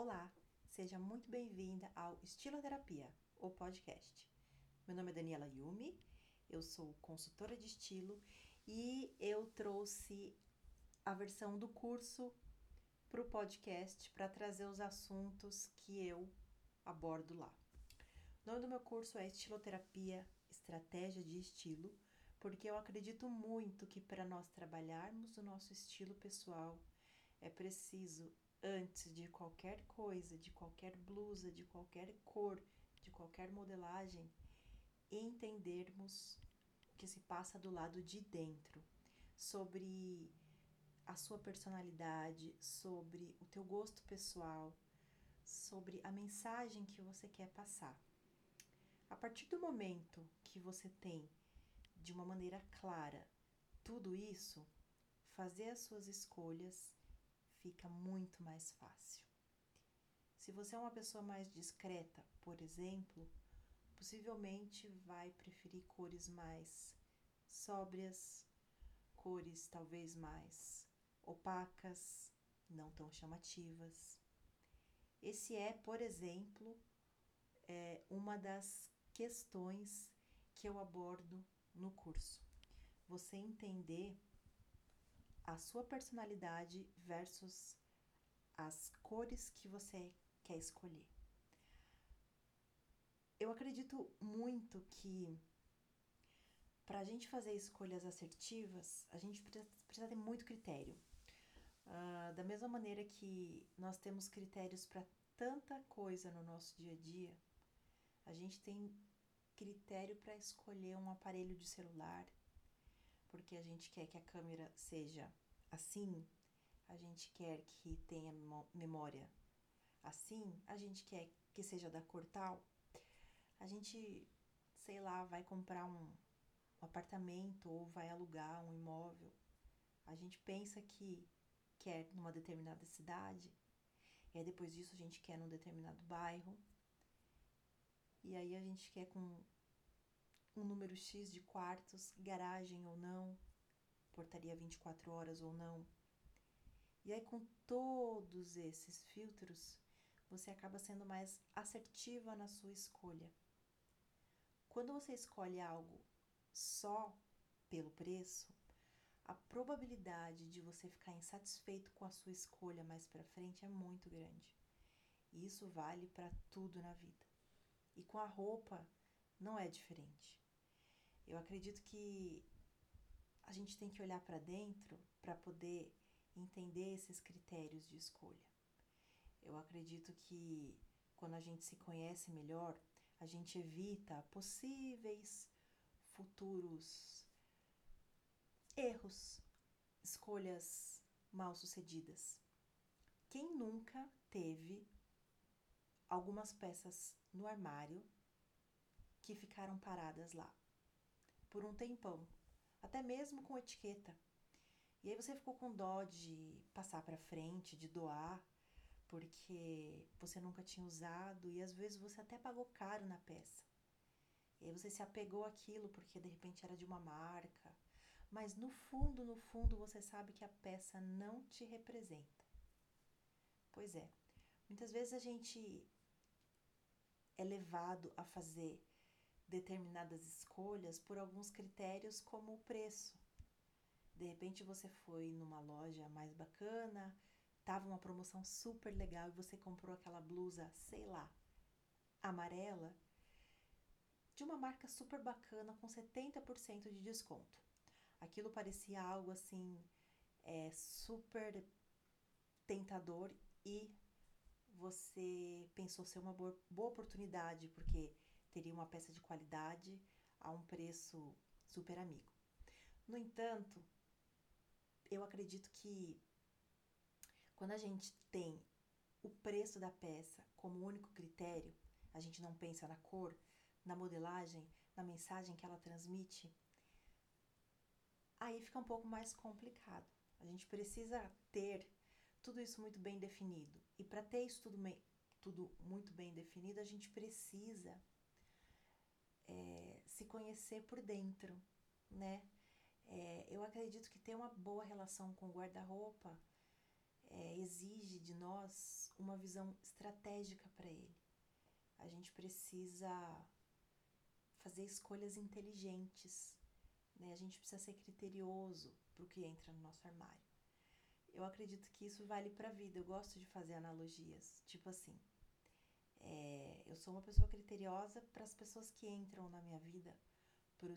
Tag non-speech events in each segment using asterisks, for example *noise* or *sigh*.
Olá, seja muito bem-vinda ao Estiloterapia, o podcast. Meu nome é Daniela Yumi, eu sou consultora de estilo e eu trouxe a versão do curso para o podcast para trazer os assuntos que eu abordo lá. O nome do meu curso é Estiloterapia Estratégia de Estilo, porque eu acredito muito que para nós trabalharmos o nosso estilo pessoal é preciso antes de qualquer coisa, de qualquer blusa, de qualquer cor, de qualquer modelagem, entendermos o que se passa do lado de dentro, sobre a sua personalidade, sobre o teu gosto pessoal, sobre a mensagem que você quer passar. A partir do momento que você tem de uma maneira clara tudo isso, fazer as suas escolhas fica muito mais fácil. Se você é uma pessoa mais discreta, por exemplo, possivelmente vai preferir cores mais sóbrias, cores talvez mais opacas, não tão chamativas. Esse é, por exemplo, é uma das questões que eu abordo no curso. Você entender a sua personalidade versus as cores que você quer escolher. Eu acredito muito que para a gente fazer escolhas assertivas, a gente precisa, ter muito critério. Uh, da mesma maneira que nós temos critérios para tanta coisa no nosso dia a dia, a gente tem critério para escolher um aparelho de celular, porque a gente quer que a câmera seja assim, a gente quer que tenha memória assim, a gente quer que seja da cor tal, a gente, sei lá, vai comprar um, um apartamento ou vai alugar um imóvel, a gente pensa que quer numa determinada cidade, e aí depois disso a gente quer num determinado bairro, e aí a gente quer com um número X de quartos, garagem ou não, portaria 24 horas ou não. E aí, com todos esses filtros, você acaba sendo mais assertiva na sua escolha. Quando você escolhe algo só pelo preço, a probabilidade de você ficar insatisfeito com a sua escolha mais para frente é muito grande. E isso vale para tudo na vida. E com a roupa não é diferente. Eu acredito que a gente tem que olhar para dentro para poder entender esses critérios de escolha. Eu acredito que quando a gente se conhece melhor, a gente evita possíveis futuros erros, escolhas mal sucedidas. Quem nunca teve algumas peças no armário que ficaram paradas lá? Por um tempão, até mesmo com etiqueta. E aí você ficou com dó de passar para frente, de doar, porque você nunca tinha usado e às vezes você até pagou caro na peça. E aí você se apegou àquilo porque de repente era de uma marca, mas no fundo, no fundo você sabe que a peça não te representa. Pois é, muitas vezes a gente é levado a fazer determinadas escolhas por alguns critérios, como o preço. De repente você foi numa loja mais bacana, tava uma promoção super legal e você comprou aquela blusa, sei lá, amarela, de uma marca super bacana com 70% de desconto. Aquilo parecia algo assim, é, super tentador e você pensou ser uma boa, boa oportunidade, porque teria uma peça de qualidade a um preço super amigo. No entanto, eu acredito que quando a gente tem o preço da peça como único critério, a gente não pensa na cor, na modelagem, na mensagem que ela transmite, aí fica um pouco mais complicado. A gente precisa ter tudo isso muito bem definido. E para ter isso tudo, tudo muito bem definido, a gente precisa é, se conhecer por dentro, né? É, eu acredito que ter uma boa relação com o guarda-roupa é, exige de nós uma visão estratégica para ele. A gente precisa fazer escolhas inteligentes, né? A gente precisa ser criterioso para o que entra no nosso armário. Eu acredito que isso vale para a vida. Eu gosto de fazer analogias, tipo assim. É, eu sou uma pessoa criteriosa para as pessoas que entram na minha vida, para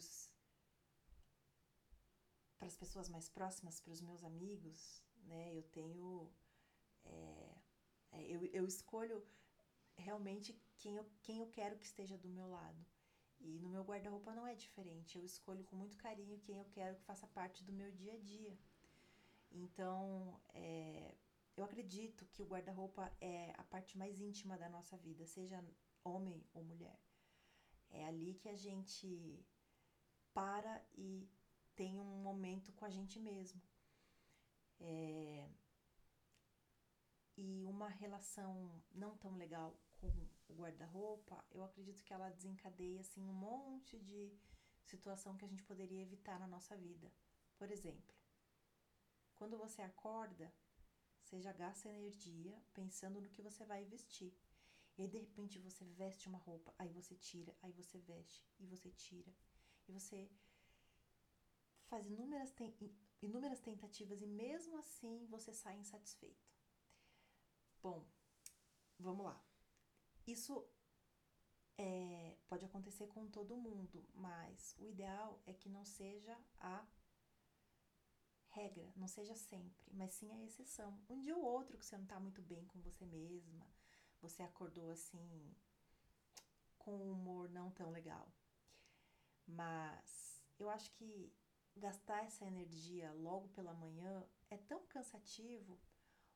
as pessoas mais próximas, para os meus amigos, né? Eu tenho. É, é, eu, eu escolho realmente quem eu, quem eu quero que esteja do meu lado. E no meu guarda-roupa não é diferente. Eu escolho com muito carinho quem eu quero que faça parte do meu dia a dia. Então, é, eu acredito que o guarda-roupa é a parte mais íntima da nossa vida, seja homem ou mulher. É ali que a gente para e tem um momento com a gente mesmo. É, e uma relação não tão legal com o guarda-roupa, eu acredito que ela desencadeia assim um monte de situação que a gente poderia evitar na nossa vida. Por exemplo, quando você acorda, você já gasta energia pensando no que você vai vestir. E aí, de repente, você veste uma roupa, aí você tira, aí você veste, e você tira. E você faz inúmeras, ten inúmeras tentativas e mesmo assim você sai insatisfeito. Bom, vamos lá. Isso é, pode acontecer com todo mundo, mas o ideal é que não seja a regra, não seja sempre, mas sim a exceção. Um dia ou outro que você não está muito bem com você mesma, você acordou assim com um humor não tão legal. Mas eu acho que gastar essa energia logo pela manhã é tão cansativo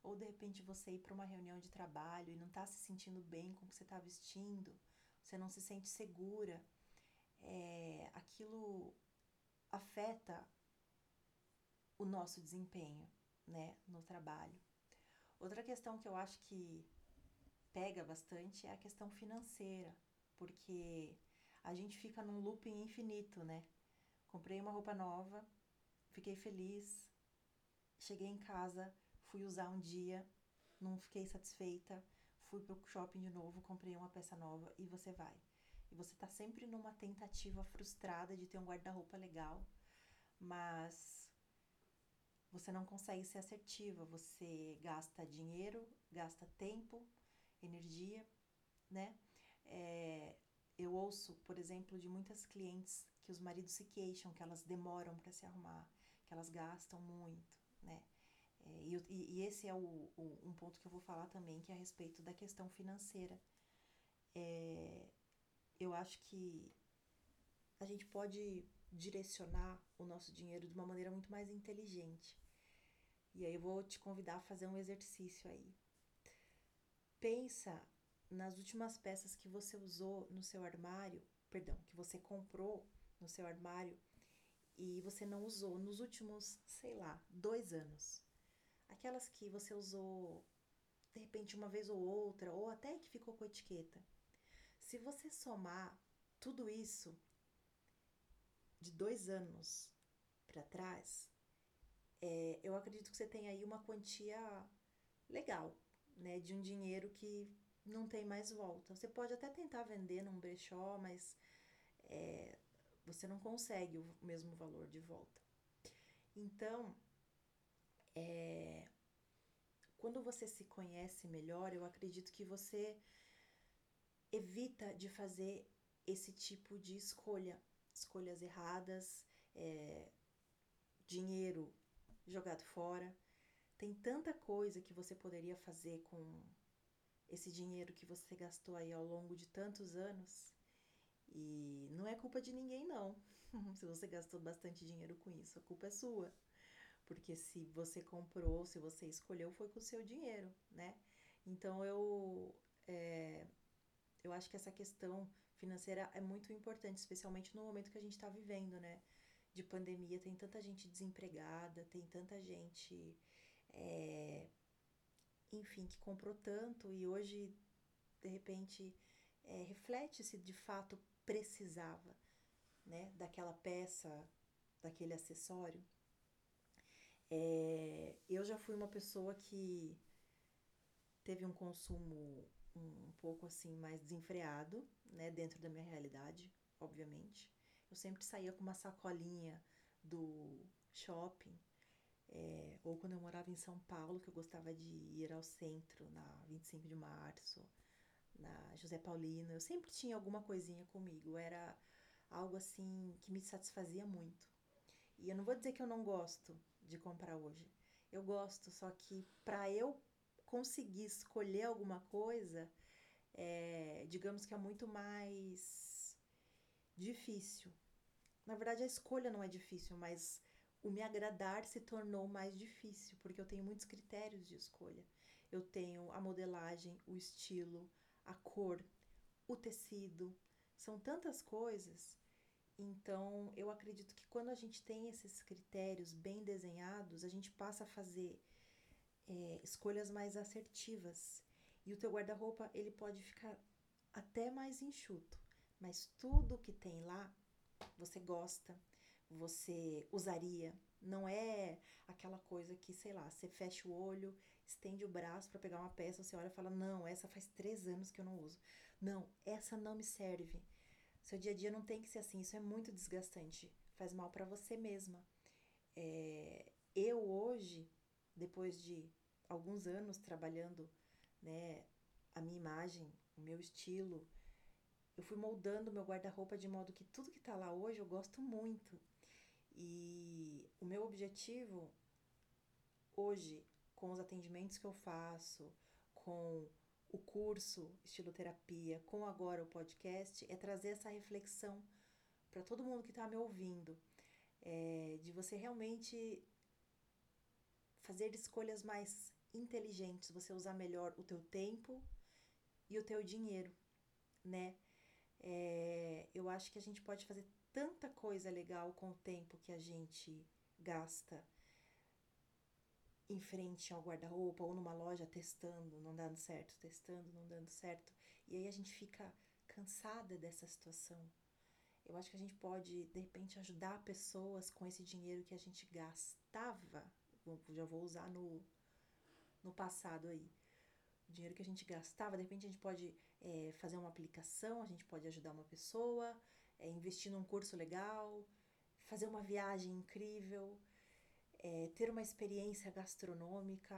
ou de repente você ir para uma reunião de trabalho e não está se sentindo bem com o que você está vestindo, você não se sente segura, é, aquilo afeta o nosso desempenho né, no trabalho. Outra questão que eu acho que pega bastante é a questão financeira, porque a gente fica num looping infinito, né? Comprei uma roupa nova, fiquei feliz, cheguei em casa, fui usar um dia, não fiquei satisfeita, fui pro shopping de novo, comprei uma peça nova e você vai. E você tá sempre numa tentativa frustrada de ter um guarda-roupa legal, mas você não consegue ser assertiva, você gasta dinheiro, gasta tempo, energia, né? É, eu ouço, por exemplo, de muitas clientes que os maridos se queixam que elas demoram para se arrumar, que elas gastam muito, né? É, e, e, esse é o, o, um ponto que eu vou falar também, que é a respeito da questão financeira. É, eu acho que a gente pode direcionar o nosso dinheiro de uma maneira muito mais inteligente. E aí eu vou te convidar a fazer um exercício aí. Pensa nas últimas peças que você usou no seu armário, perdão, que você comprou no seu armário e você não usou nos últimos, sei lá, dois anos aquelas que você usou de repente uma vez ou outra, ou até que ficou com etiqueta. Se você somar tudo isso de dois anos para trás, é, eu acredito que você tem aí uma quantia legal, né, de um dinheiro que não tem mais volta. Você pode até tentar vender num brechó, mas é, você não consegue o mesmo valor de volta. Então, é, quando você se conhece melhor, eu acredito que você evita de fazer esse tipo de escolha, escolhas erradas, é, dinheiro jogado fora. Tem tanta coisa que você poderia fazer com esse dinheiro que você gastou aí ao longo de tantos anos. E não é culpa de ninguém, não. *laughs* Se você gastou bastante dinheiro com isso, a culpa é sua. Porque se você comprou, se você escolheu, foi com o seu dinheiro, né? Então eu, é, eu acho que essa questão financeira é muito importante, especialmente no momento que a gente está vivendo, né? De pandemia, tem tanta gente desempregada, tem tanta gente, é, enfim, que comprou tanto e hoje, de repente, é, reflete se de fato precisava, né? Daquela peça, daquele acessório. É, eu já fui uma pessoa que teve um consumo um pouco assim mais desenfreado, né, dentro da minha realidade, obviamente. Eu sempre saía com uma sacolinha do shopping, é, ou quando eu morava em São Paulo, que eu gostava de ir ao centro, na 25 de março, na José Paulino, eu sempre tinha alguma coisinha comigo, era algo assim que me satisfazia muito. E eu não vou dizer que eu não gosto de comprar hoje. Eu gosto, só que para eu conseguir escolher alguma coisa, é, digamos que é muito mais difícil. Na verdade, a escolha não é difícil, mas o me agradar se tornou mais difícil, porque eu tenho muitos critérios de escolha. Eu tenho a modelagem, o estilo, a cor, o tecido, são tantas coisas. Então, eu acredito que quando a gente tem esses critérios bem desenhados, a gente passa a fazer é, escolhas mais assertivas. E o teu guarda-roupa, ele pode ficar até mais enxuto, mas tudo que tem lá, você gosta, você usaria. Não é aquela coisa que, sei lá, você fecha o olho, estende o braço para pegar uma peça, você olha e fala: Não, essa faz três anos que eu não uso. Não, essa não me serve. Seu dia a dia não tem que ser assim, isso é muito desgastante, faz mal para você mesma. É, eu hoje, depois de alguns anos trabalhando né, a minha imagem, o meu estilo, eu fui moldando meu guarda-roupa de modo que tudo que está lá hoje eu gosto muito. E o meu objetivo hoje, com os atendimentos que eu faço, com o curso Estiloterapia, com agora o podcast, é trazer essa reflexão para todo mundo que está me ouvindo, é, de você realmente fazer escolhas mais inteligentes, você usar melhor o teu tempo e o teu dinheiro, né? É, eu acho que a gente pode fazer tanta coisa legal com o tempo que a gente gasta em frente ao guarda-roupa ou numa loja testando, não dando certo, testando, não dando certo. E aí a gente fica cansada dessa situação. Eu acho que a gente pode, de repente, ajudar pessoas com esse dinheiro que a gente gastava. Já vou usar no, no passado aí. O dinheiro que a gente gastava, de repente a gente pode é, fazer uma aplicação, a gente pode ajudar uma pessoa, é, investir num curso legal, fazer uma viagem incrível, é, ter uma experiência gastronômica,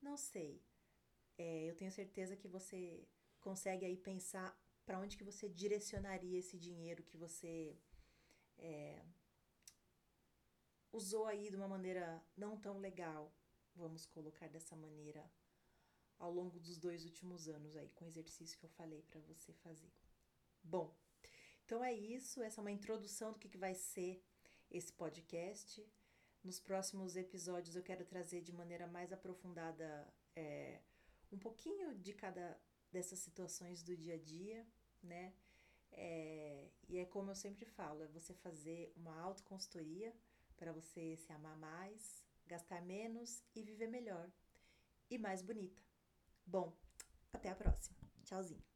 não sei. É, eu tenho certeza que você consegue aí pensar para onde que você direcionaria esse dinheiro que você é, usou aí de uma maneira não tão legal, vamos colocar dessa maneira, ao longo dos dois últimos anos aí, com o exercício que eu falei para você fazer. Bom, então é isso, essa é uma introdução do que, que vai ser esse podcast. Nos próximos episódios eu quero trazer de maneira mais aprofundada é, um pouquinho de cada dessas situações do dia a dia, né? É, e é como eu sempre falo, é você fazer uma autoconsultoria para você se amar mais, gastar menos e viver melhor e mais bonita. Bom, até a próxima. Tchauzinho.